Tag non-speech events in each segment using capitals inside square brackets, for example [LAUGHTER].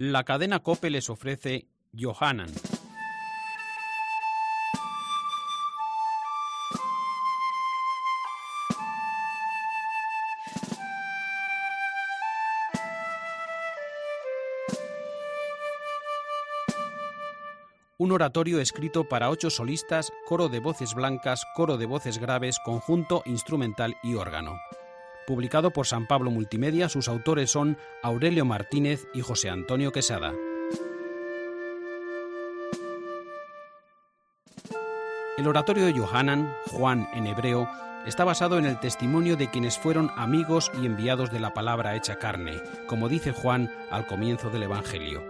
La cadena Cope les ofrece Johanan. un oratorio escrito para ocho solistas, coro de voces blancas, coro de voces graves, conjunto instrumental y órgano. Publicado por San Pablo Multimedia, sus autores son Aurelio Martínez y José Antonio Quesada. El oratorio de Johanan, Juan en hebreo, está basado en el testimonio de quienes fueron amigos y enviados de la palabra hecha carne, como dice Juan al comienzo del Evangelio.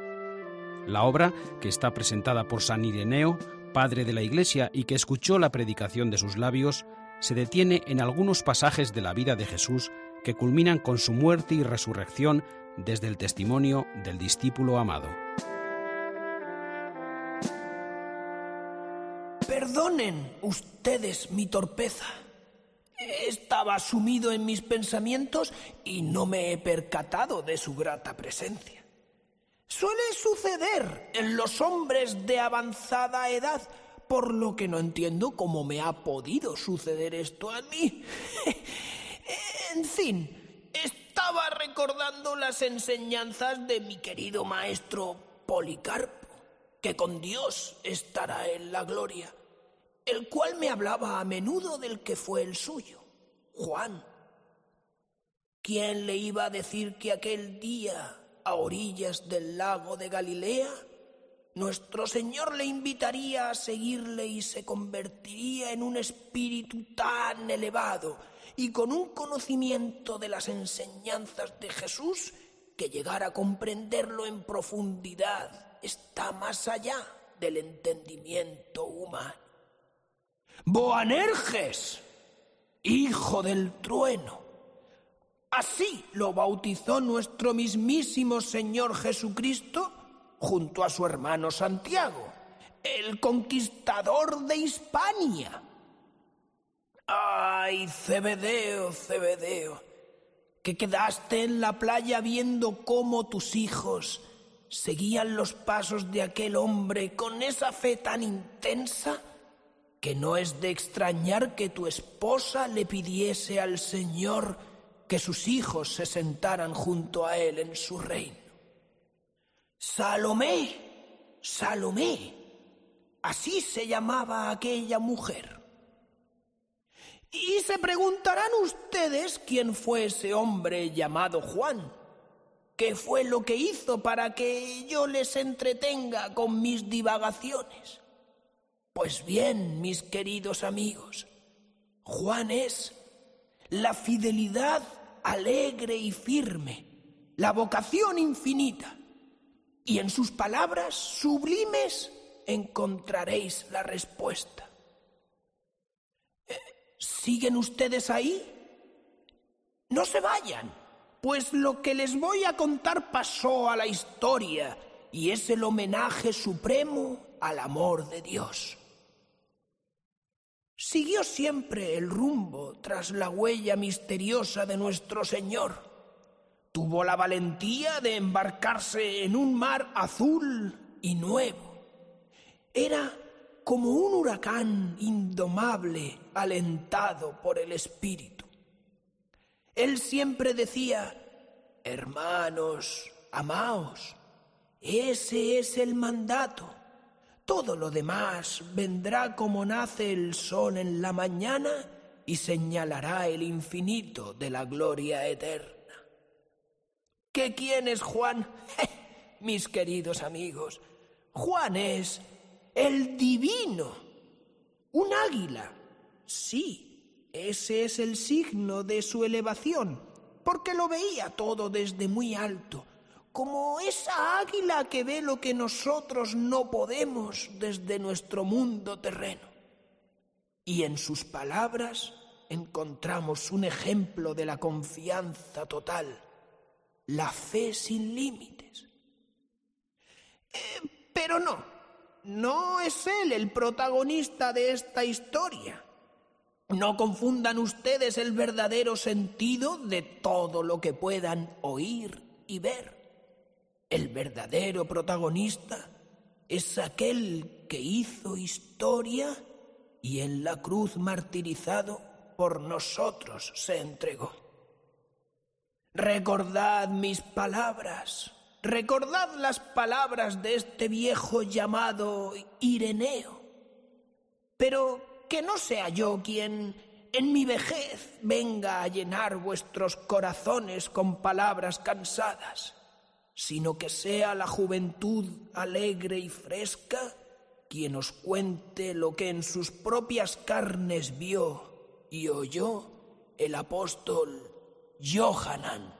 La obra, que está presentada por San Ireneo, padre de la Iglesia y que escuchó la predicación de sus labios, se detiene en algunos pasajes de la vida de Jesús que culminan con su muerte y resurrección desde el testimonio del discípulo amado. Perdonen ustedes mi torpeza. Estaba sumido en mis pensamientos y no me he percatado de su grata presencia. Suele suceder en los hombres de avanzada edad, por lo que no entiendo cómo me ha podido suceder esto a mí. En fin, estaba recordando las enseñanzas de mi querido maestro Policarpo, que con Dios estará en la gloria, el cual me hablaba a menudo del que fue el suyo, Juan. ¿Quién le iba a decir que aquel día a orillas del lago de Galilea, nuestro Señor le invitaría a seguirle y se convertiría en un espíritu tan elevado y con un conocimiento de las enseñanzas de Jesús que llegar a comprenderlo en profundidad está más allá del entendimiento humano. Boanerges, hijo del trueno, Así lo bautizó nuestro mismísimo Señor Jesucristo junto a su hermano Santiago, el conquistador de Hispania. Ay, Cebedeo, Cebedeo, que quedaste en la playa viendo cómo tus hijos seguían los pasos de aquel hombre con esa fe tan intensa que no es de extrañar que tu esposa le pidiese al Señor que sus hijos se sentaran junto a él en su reino. Salomé, Salomé, así se llamaba aquella mujer. Y se preguntarán ustedes quién fue ese hombre llamado Juan, qué fue lo que hizo para que yo les entretenga con mis divagaciones. Pues bien, mis queridos amigos, Juan es la fidelidad alegre y firme, la vocación infinita, y en sus palabras sublimes encontraréis la respuesta. ¿Siguen ustedes ahí? No se vayan, pues lo que les voy a contar pasó a la historia y es el homenaje supremo al amor de Dios. Siguió siempre el rumbo tras la huella misteriosa de nuestro Señor. Tuvo la valentía de embarcarse en un mar azul y nuevo. Era como un huracán indomable alentado por el Espíritu. Él siempre decía, hermanos, amaos, ese es el mandato. Todo lo demás vendrá como nace el sol en la mañana y señalará el infinito de la gloria eterna. ¿Qué quién es Juan? [LAUGHS] mis queridos amigos, Juan es el divino, un águila. Sí, ese es el signo de su elevación, porque lo veía todo desde muy alto como esa águila que ve lo que nosotros no podemos desde nuestro mundo terreno. Y en sus palabras encontramos un ejemplo de la confianza total, la fe sin límites. Eh, pero no, no es él el protagonista de esta historia. No confundan ustedes el verdadero sentido de todo lo que puedan oír y ver. El verdadero protagonista es aquel que hizo historia y en la cruz martirizado por nosotros se entregó. Recordad mis palabras, recordad las palabras de este viejo llamado Ireneo, pero que no sea yo quien en mi vejez venga a llenar vuestros corazones con palabras cansadas, sino que sea la juventud alegre y fresca quien os cuente lo que en sus propias carnes vio y oyó el apóstol Johanan.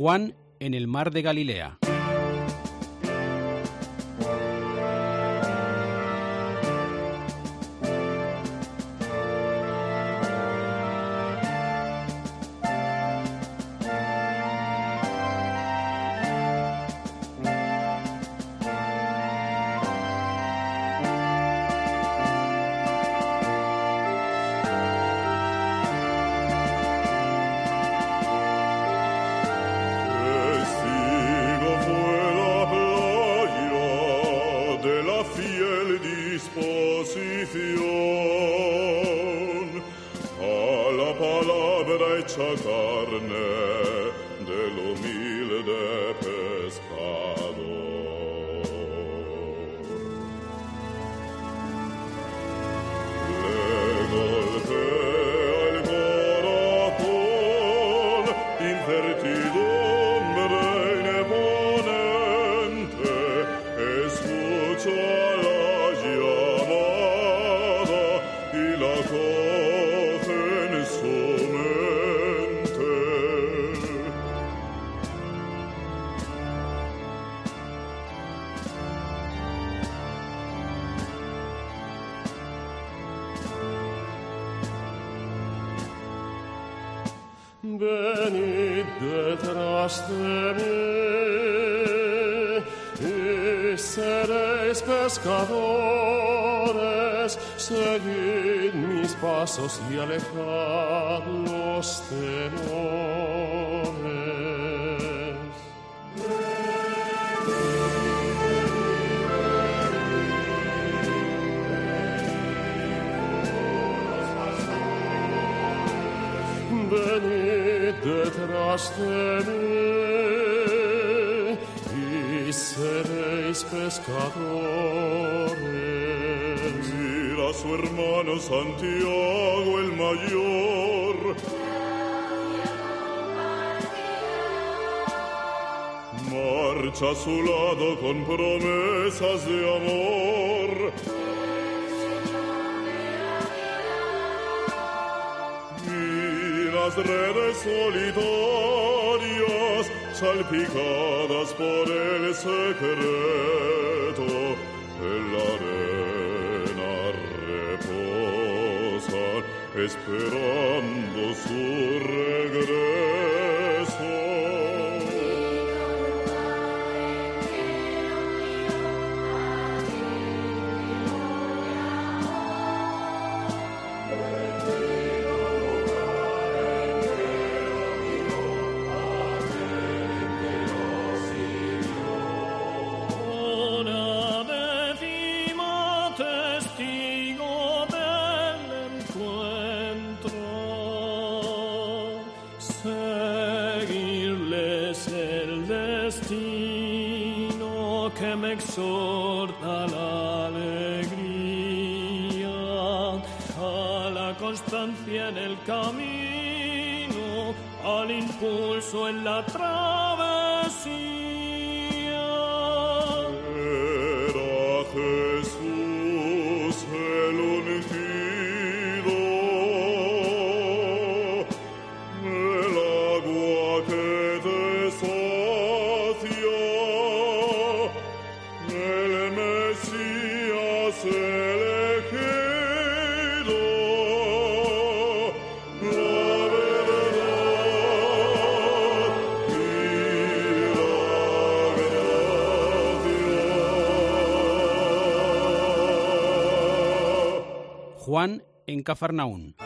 Juan en el mar de Galilea. el disposición a la palabra hecha carne del humilde pescadores, seguid mis pasos y alejad los temores. Venid detrás de mí pescadores. Mira a su hermano Santiago el mayor. Marcha a su lado con promesas de amor. Y las redes solitarias salpicadas por el secreto en la arena reposan esperando su regreso. Constancia en el camino, al impulso en la travesía. En Cafarnaún.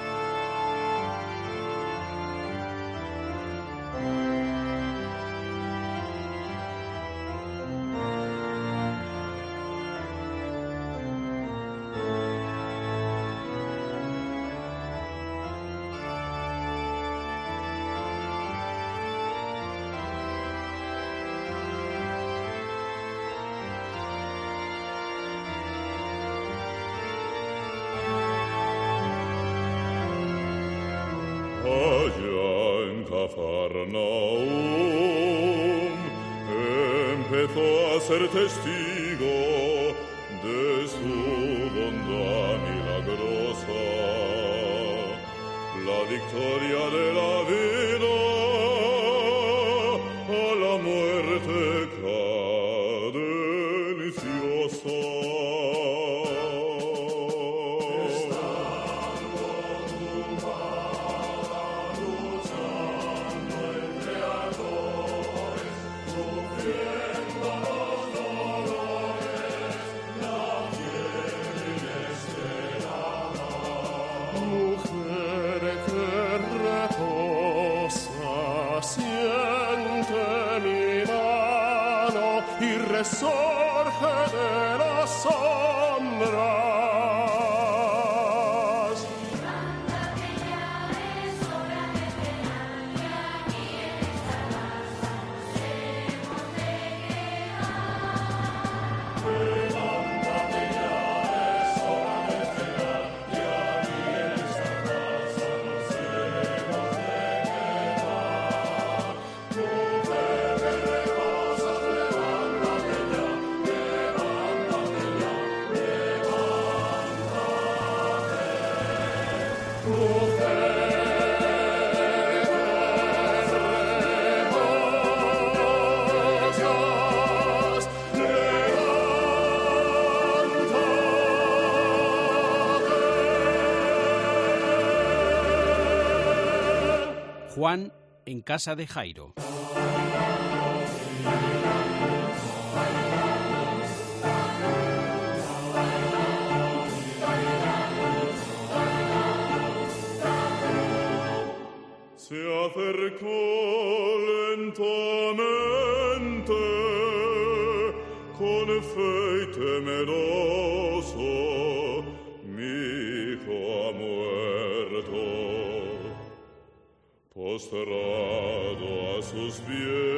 Ser testigo de su bondad milagrosa, la victoria Juan en casa de Jairo. Se acercó lentamente con fe postrado a sus pies,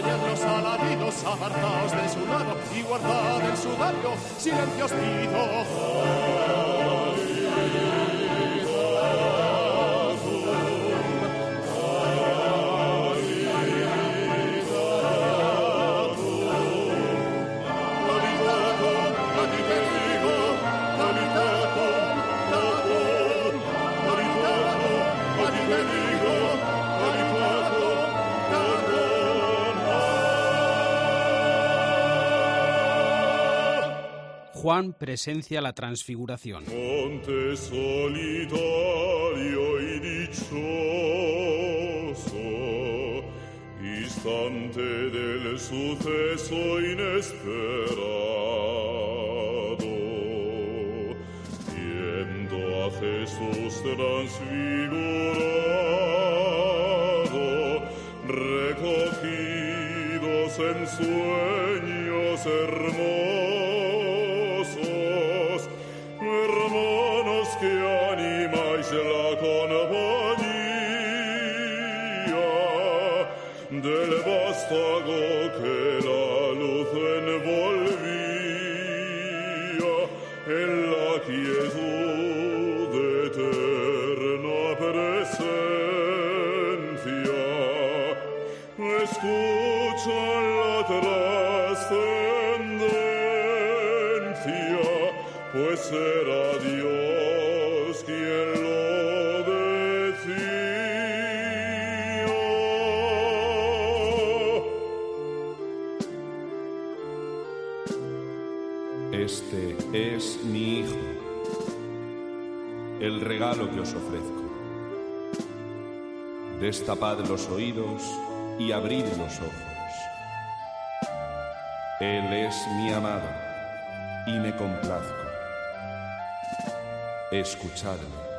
Callad los alaridos, apartaos de su lado y guardad el sudario, silencio os pido. Juan presencia la transfiguración. Monte solitario y dichoso, instante del suceso inesperado, viendo a Jesús transfigurado, recogidos en sueños Es mi Hijo, el regalo que os ofrezco. Destapad los oídos y abrid los ojos. Él es mi amado y me complazco. Escuchadme.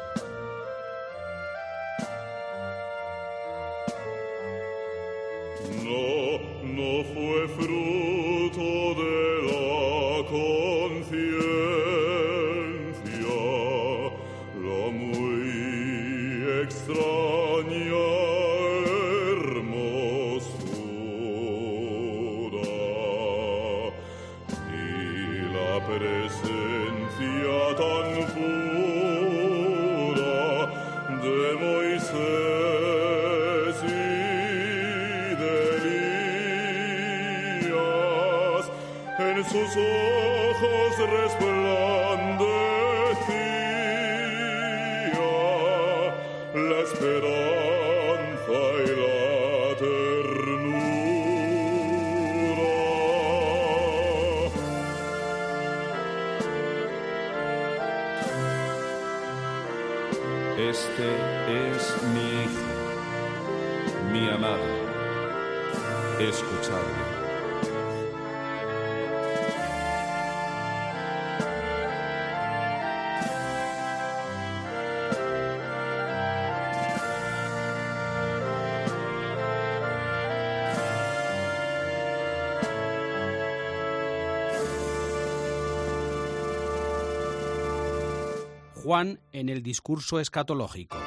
Juan en el discurso escatológico.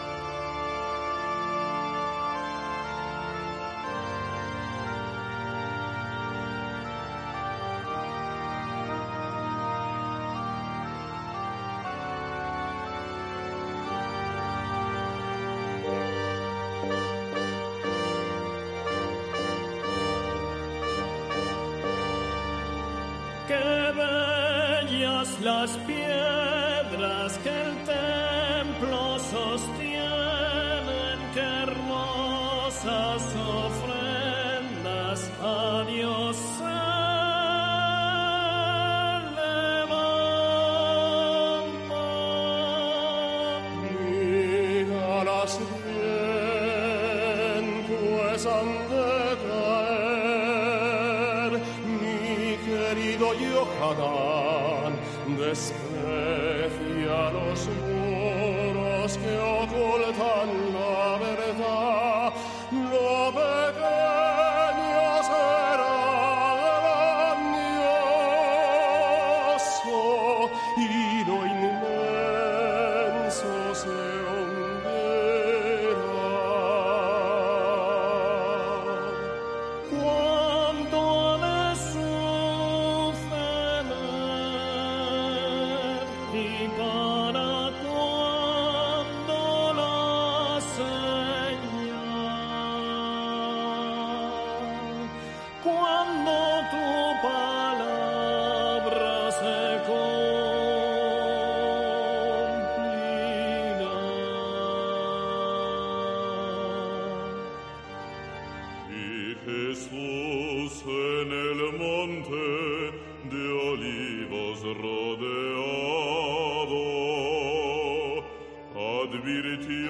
Advirti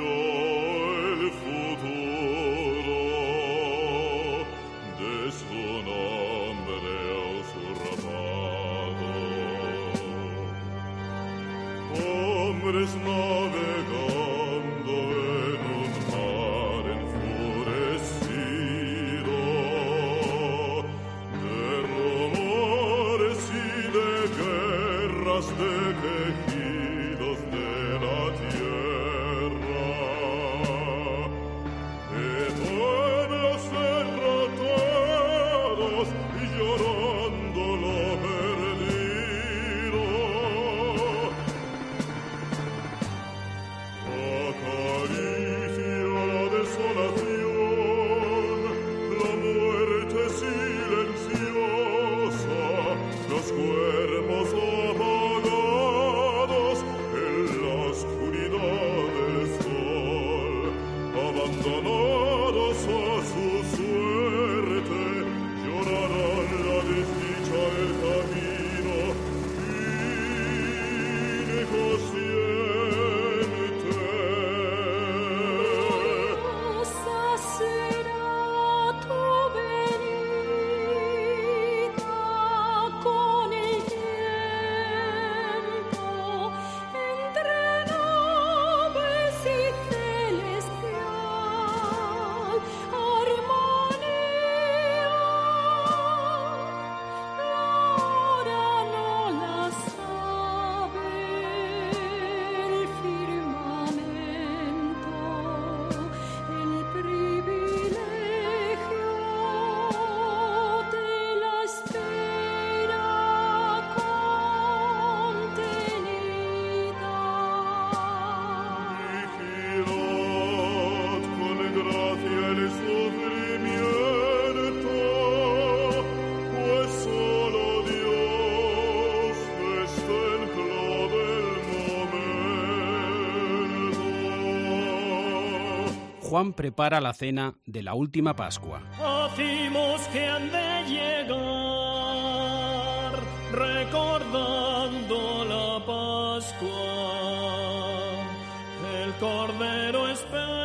Juan prepara la cena de la última Pascua. Hacimos que han de llegar, recordando la Pascua, el Cordero espera.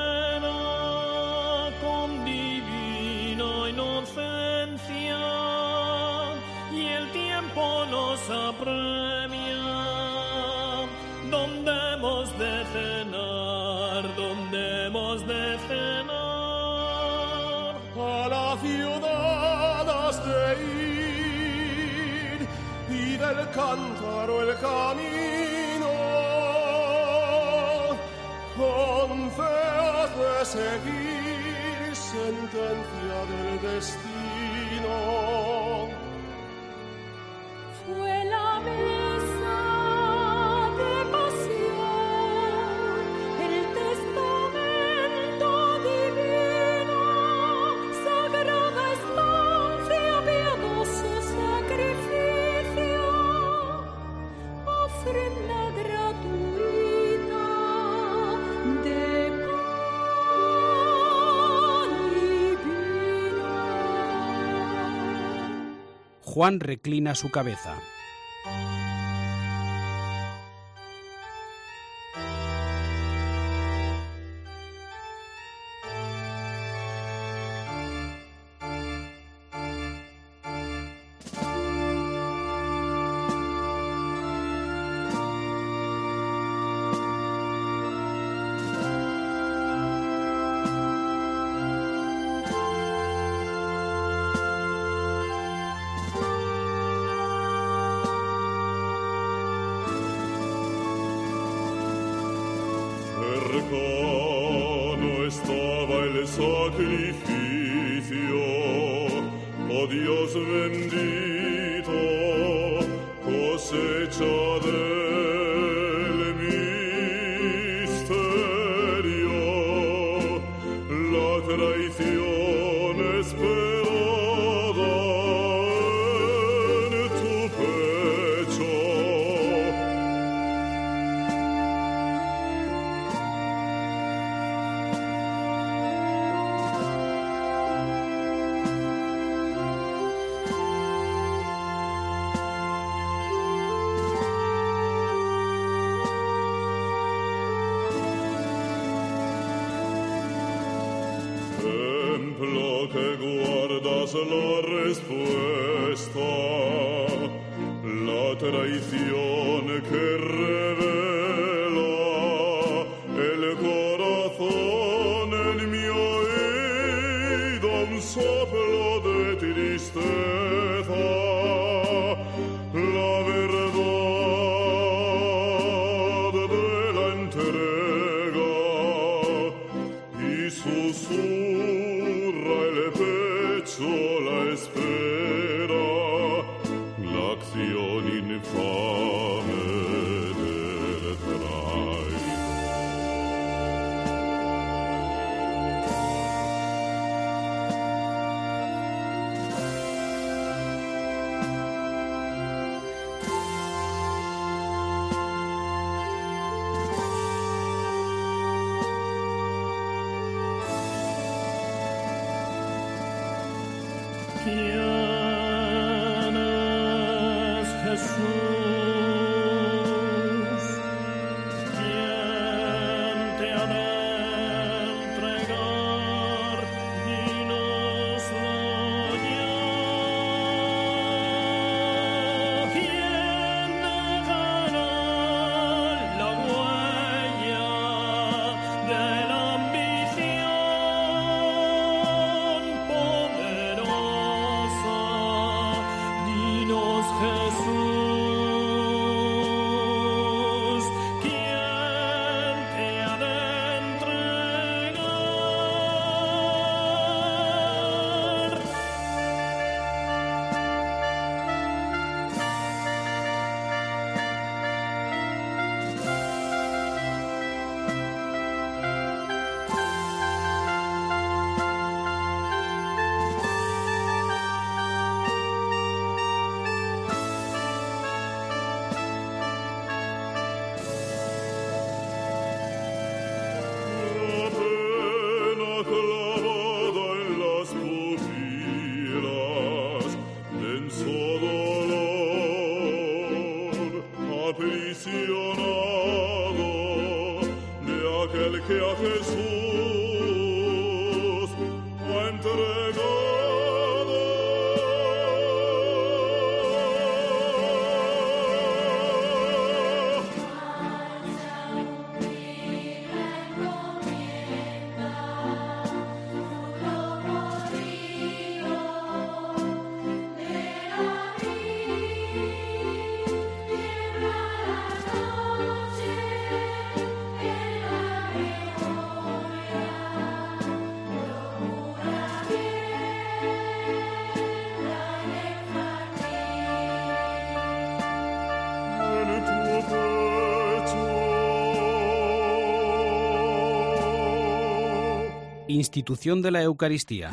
cántaro el camino, con fe de seguir sentencia del destino. Juan reclina su cabeza. institución de la Eucaristía.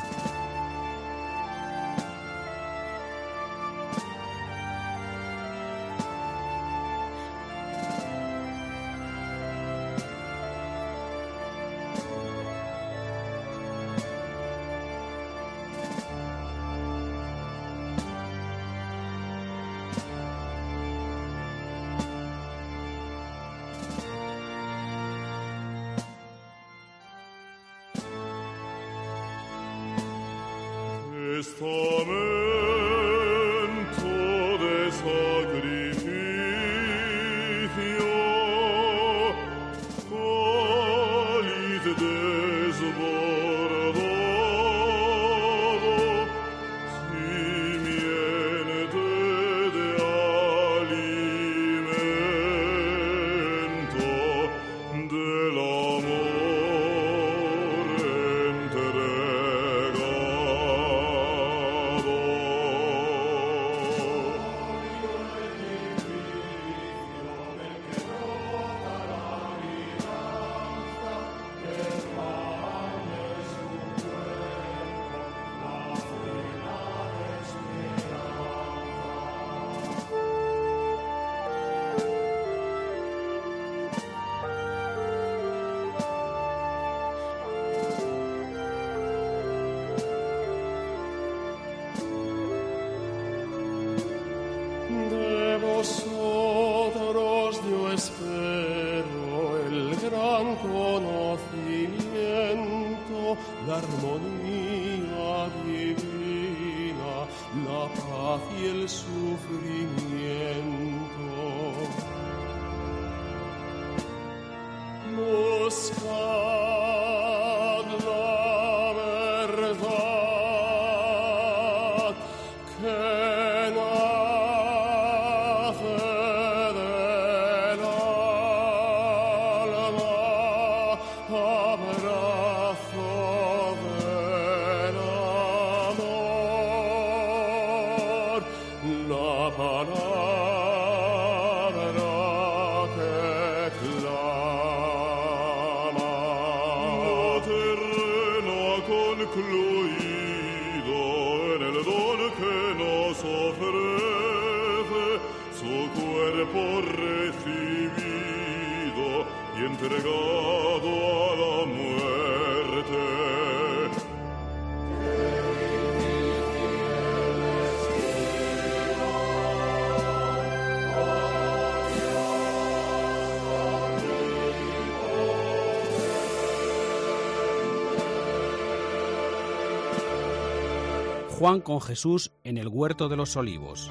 nos ofrece su cuerpo recibido y entregado al amor. Juan con Jesús en el Huerto de los Olivos.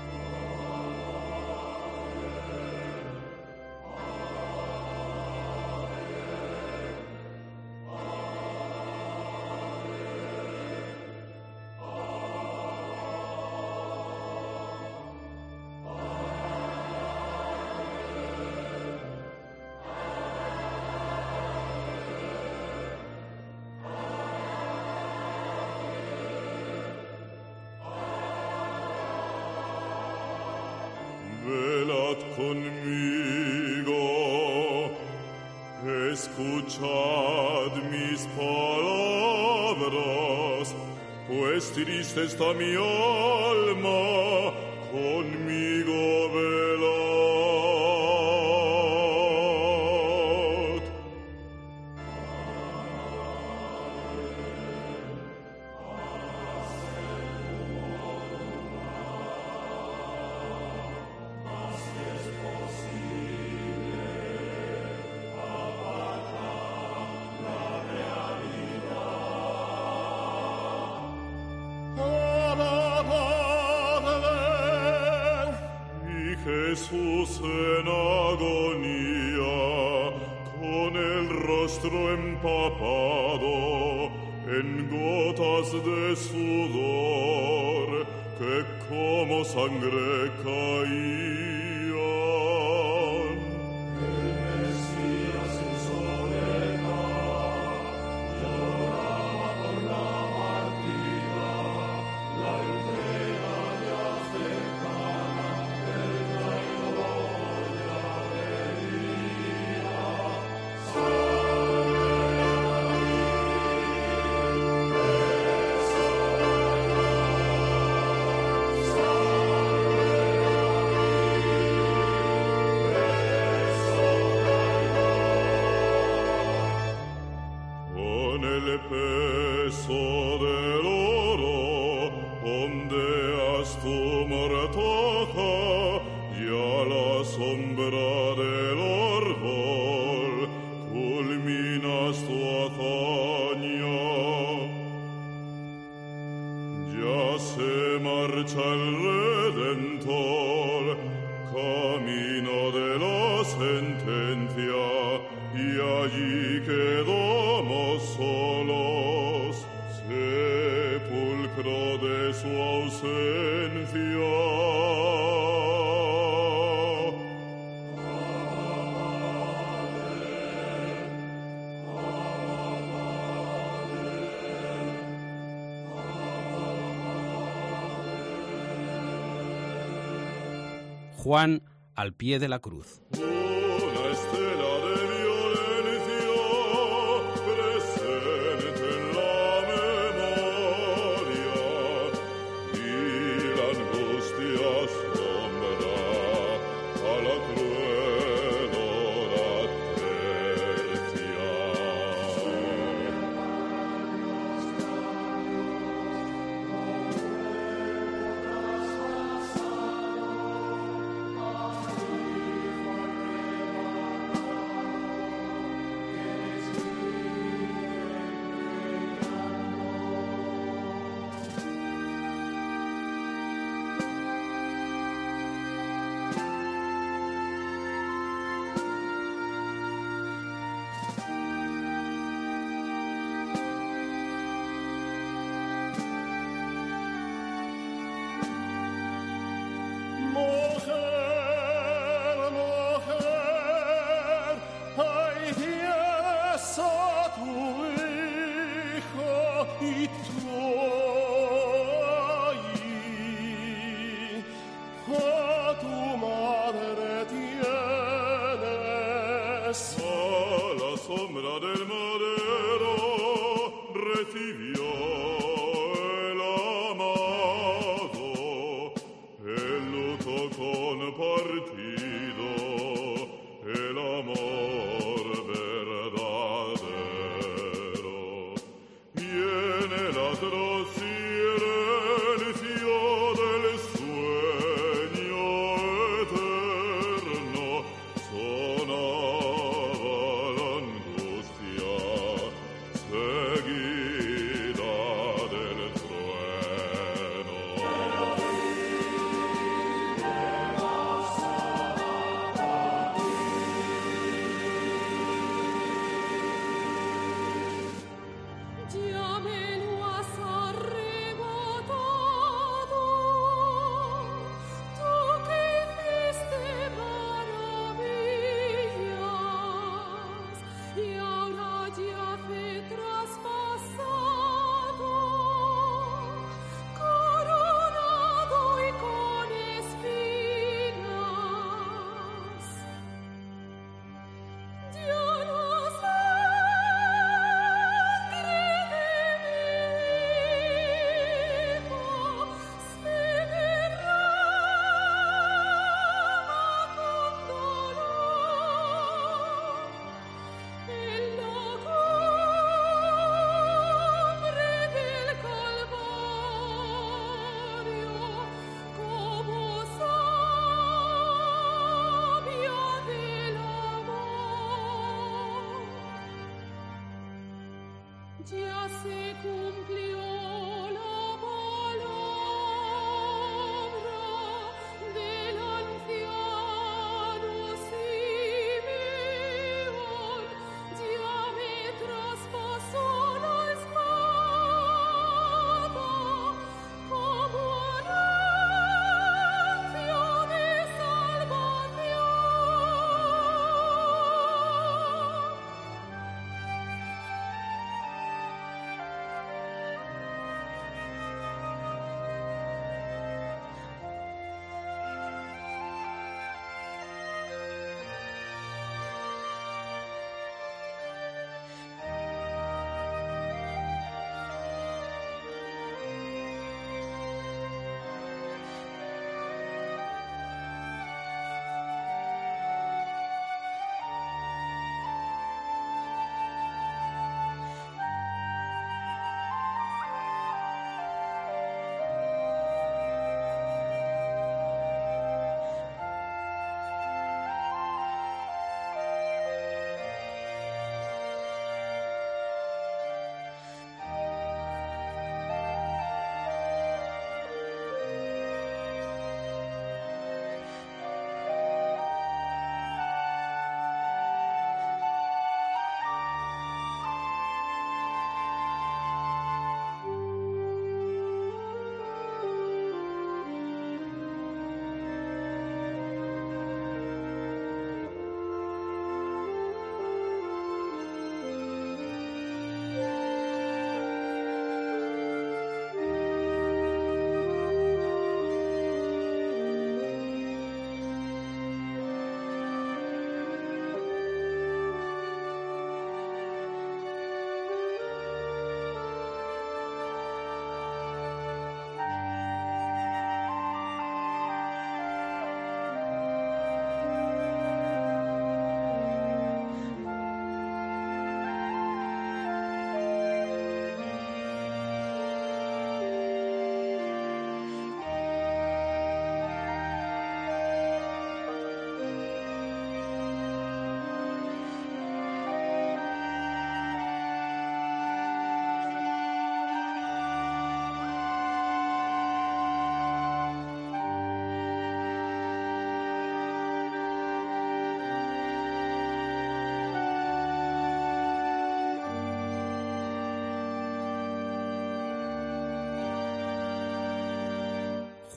rostro empapado en gotas de sudor que como sangre caía. Juan al pie de la cruz.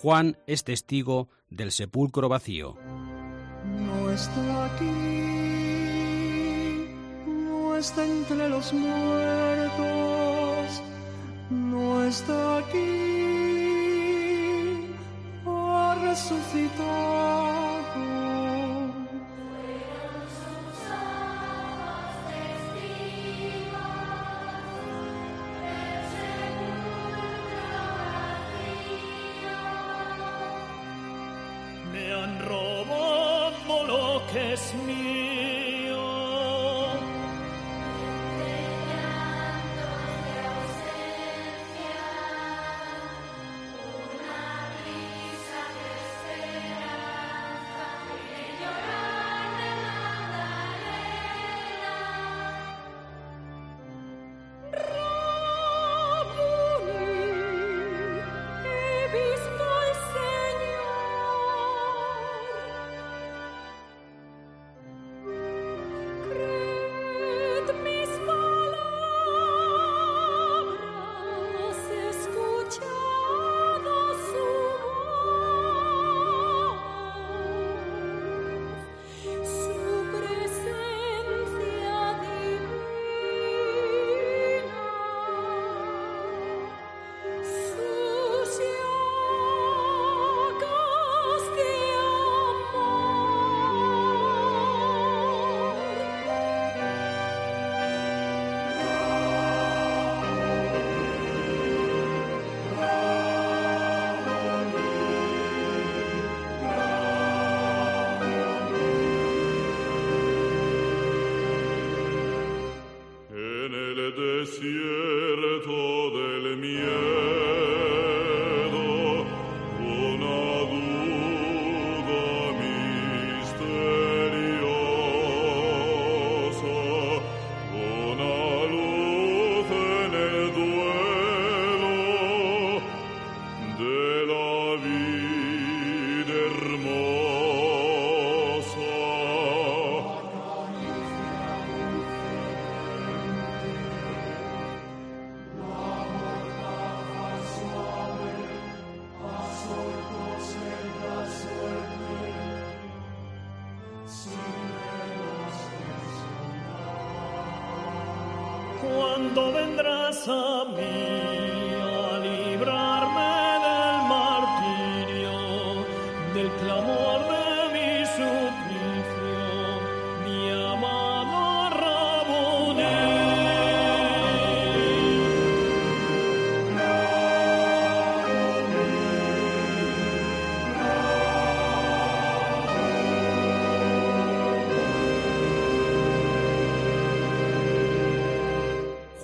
Juan es testigo del sepulcro vacío. No está aquí, no está entre los muertos, no está aquí, ha resucitado.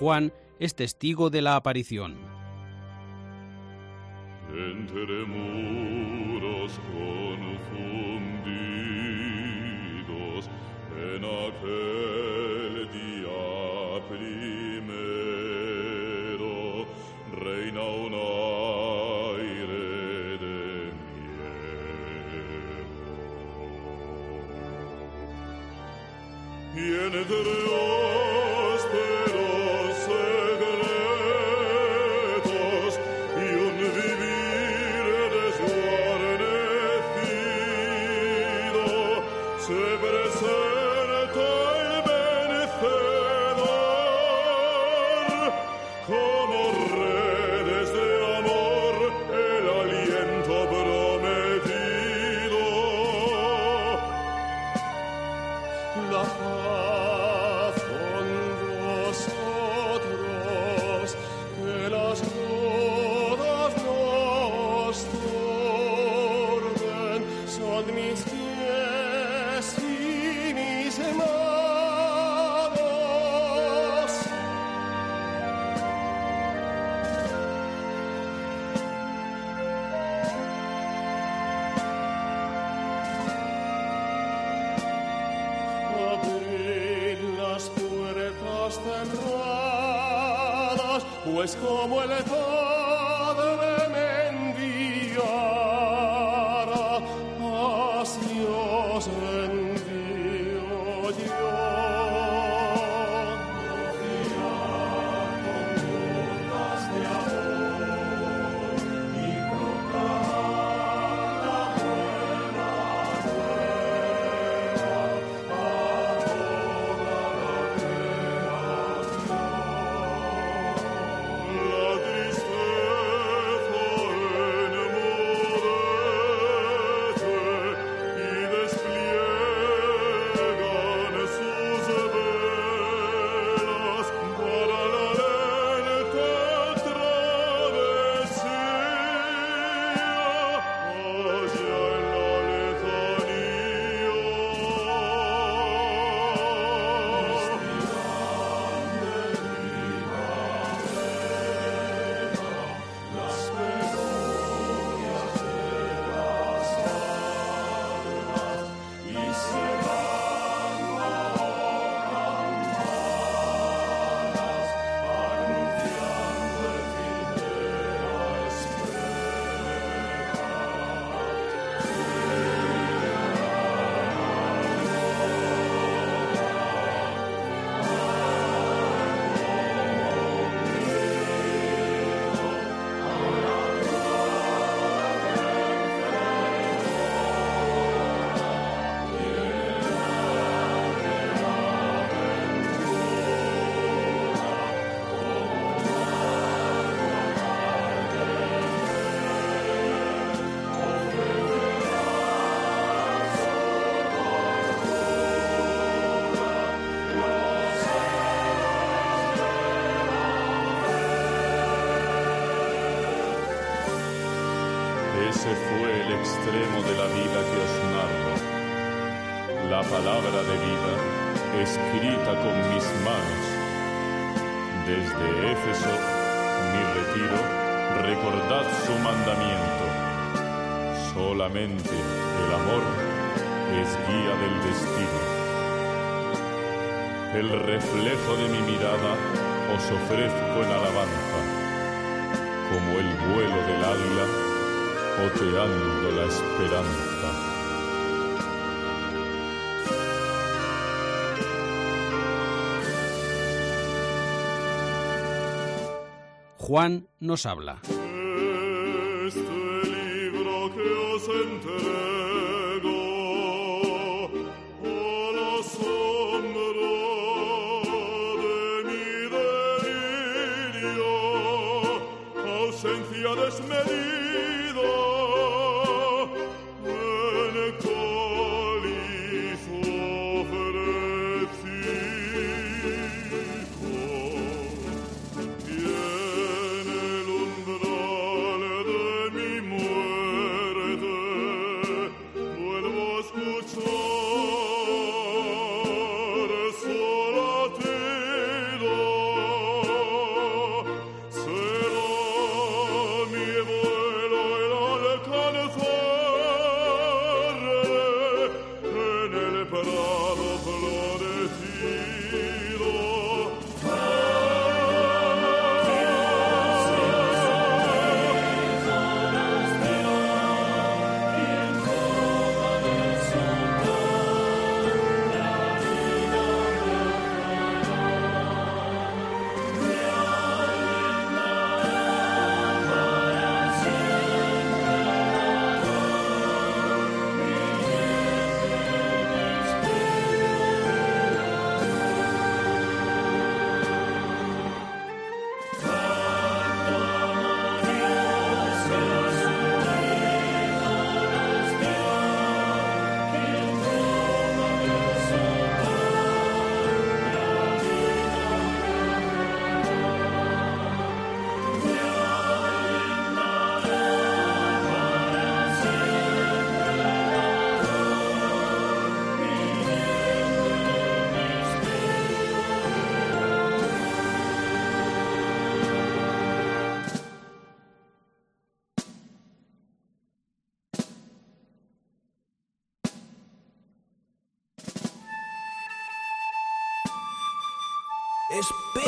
Juan es testigo de la aparición. Entre reina un de El amor es guía del destino. El reflejo de mi mirada os ofrezco en alabanza, como el vuelo del águila oteando la esperanza. Juan nos habla.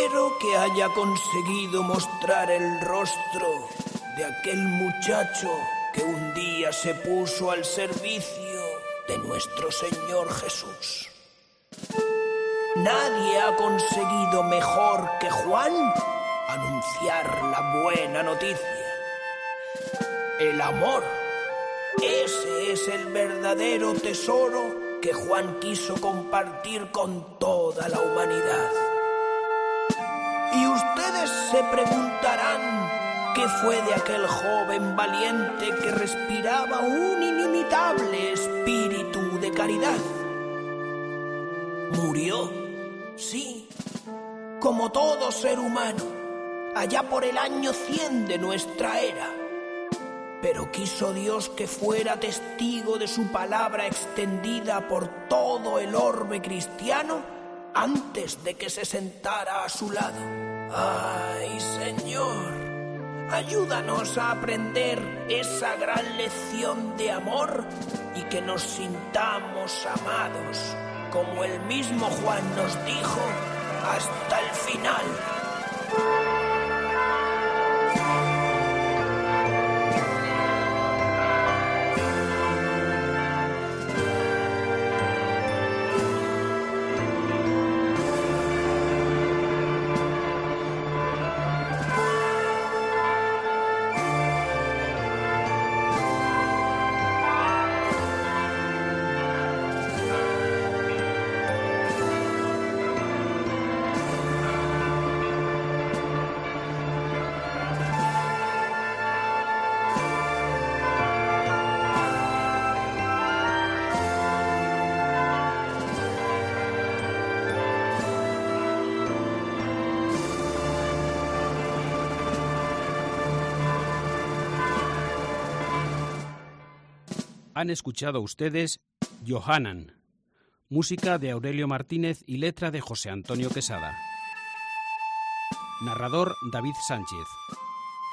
Espero que haya conseguido mostrar el rostro de aquel muchacho que un día se puso al servicio de nuestro Señor Jesús. Nadie ha conseguido mejor que Juan anunciar la buena noticia. El amor. Ese es el verdadero tesoro que Juan quiso compartir con toda la humanidad. Se preguntarán qué fue de aquel joven valiente que respiraba un inimitable espíritu de caridad. Murió, sí, como todo ser humano, allá por el año 100 de nuestra era. Pero quiso Dios que fuera testigo de su palabra extendida por todo el orbe cristiano antes de que se sentara a su lado. Ay, Señor, ayúdanos a aprender esa gran lección de amor y que nos sintamos amados, como el mismo Juan nos dijo, hasta el final. Han escuchado ustedes Johanan, música de Aurelio Martínez y letra de José Antonio Quesada. Narrador David Sánchez.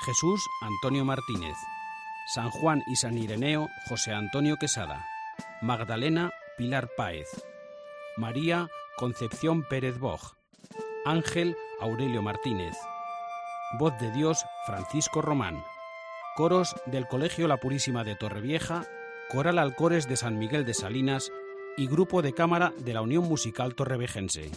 Jesús Antonio Martínez. San Juan y San Ireneo José Antonio Quesada. Magdalena Pilar Páez. María Concepción Pérez Boj. Ángel Aurelio Martínez. Voz de Dios Francisco Román. Coros del Colegio La Purísima de Torrevieja, Coral Alcores de San Miguel de Salinas y Grupo de Cámara de la Unión Musical Torrevejense.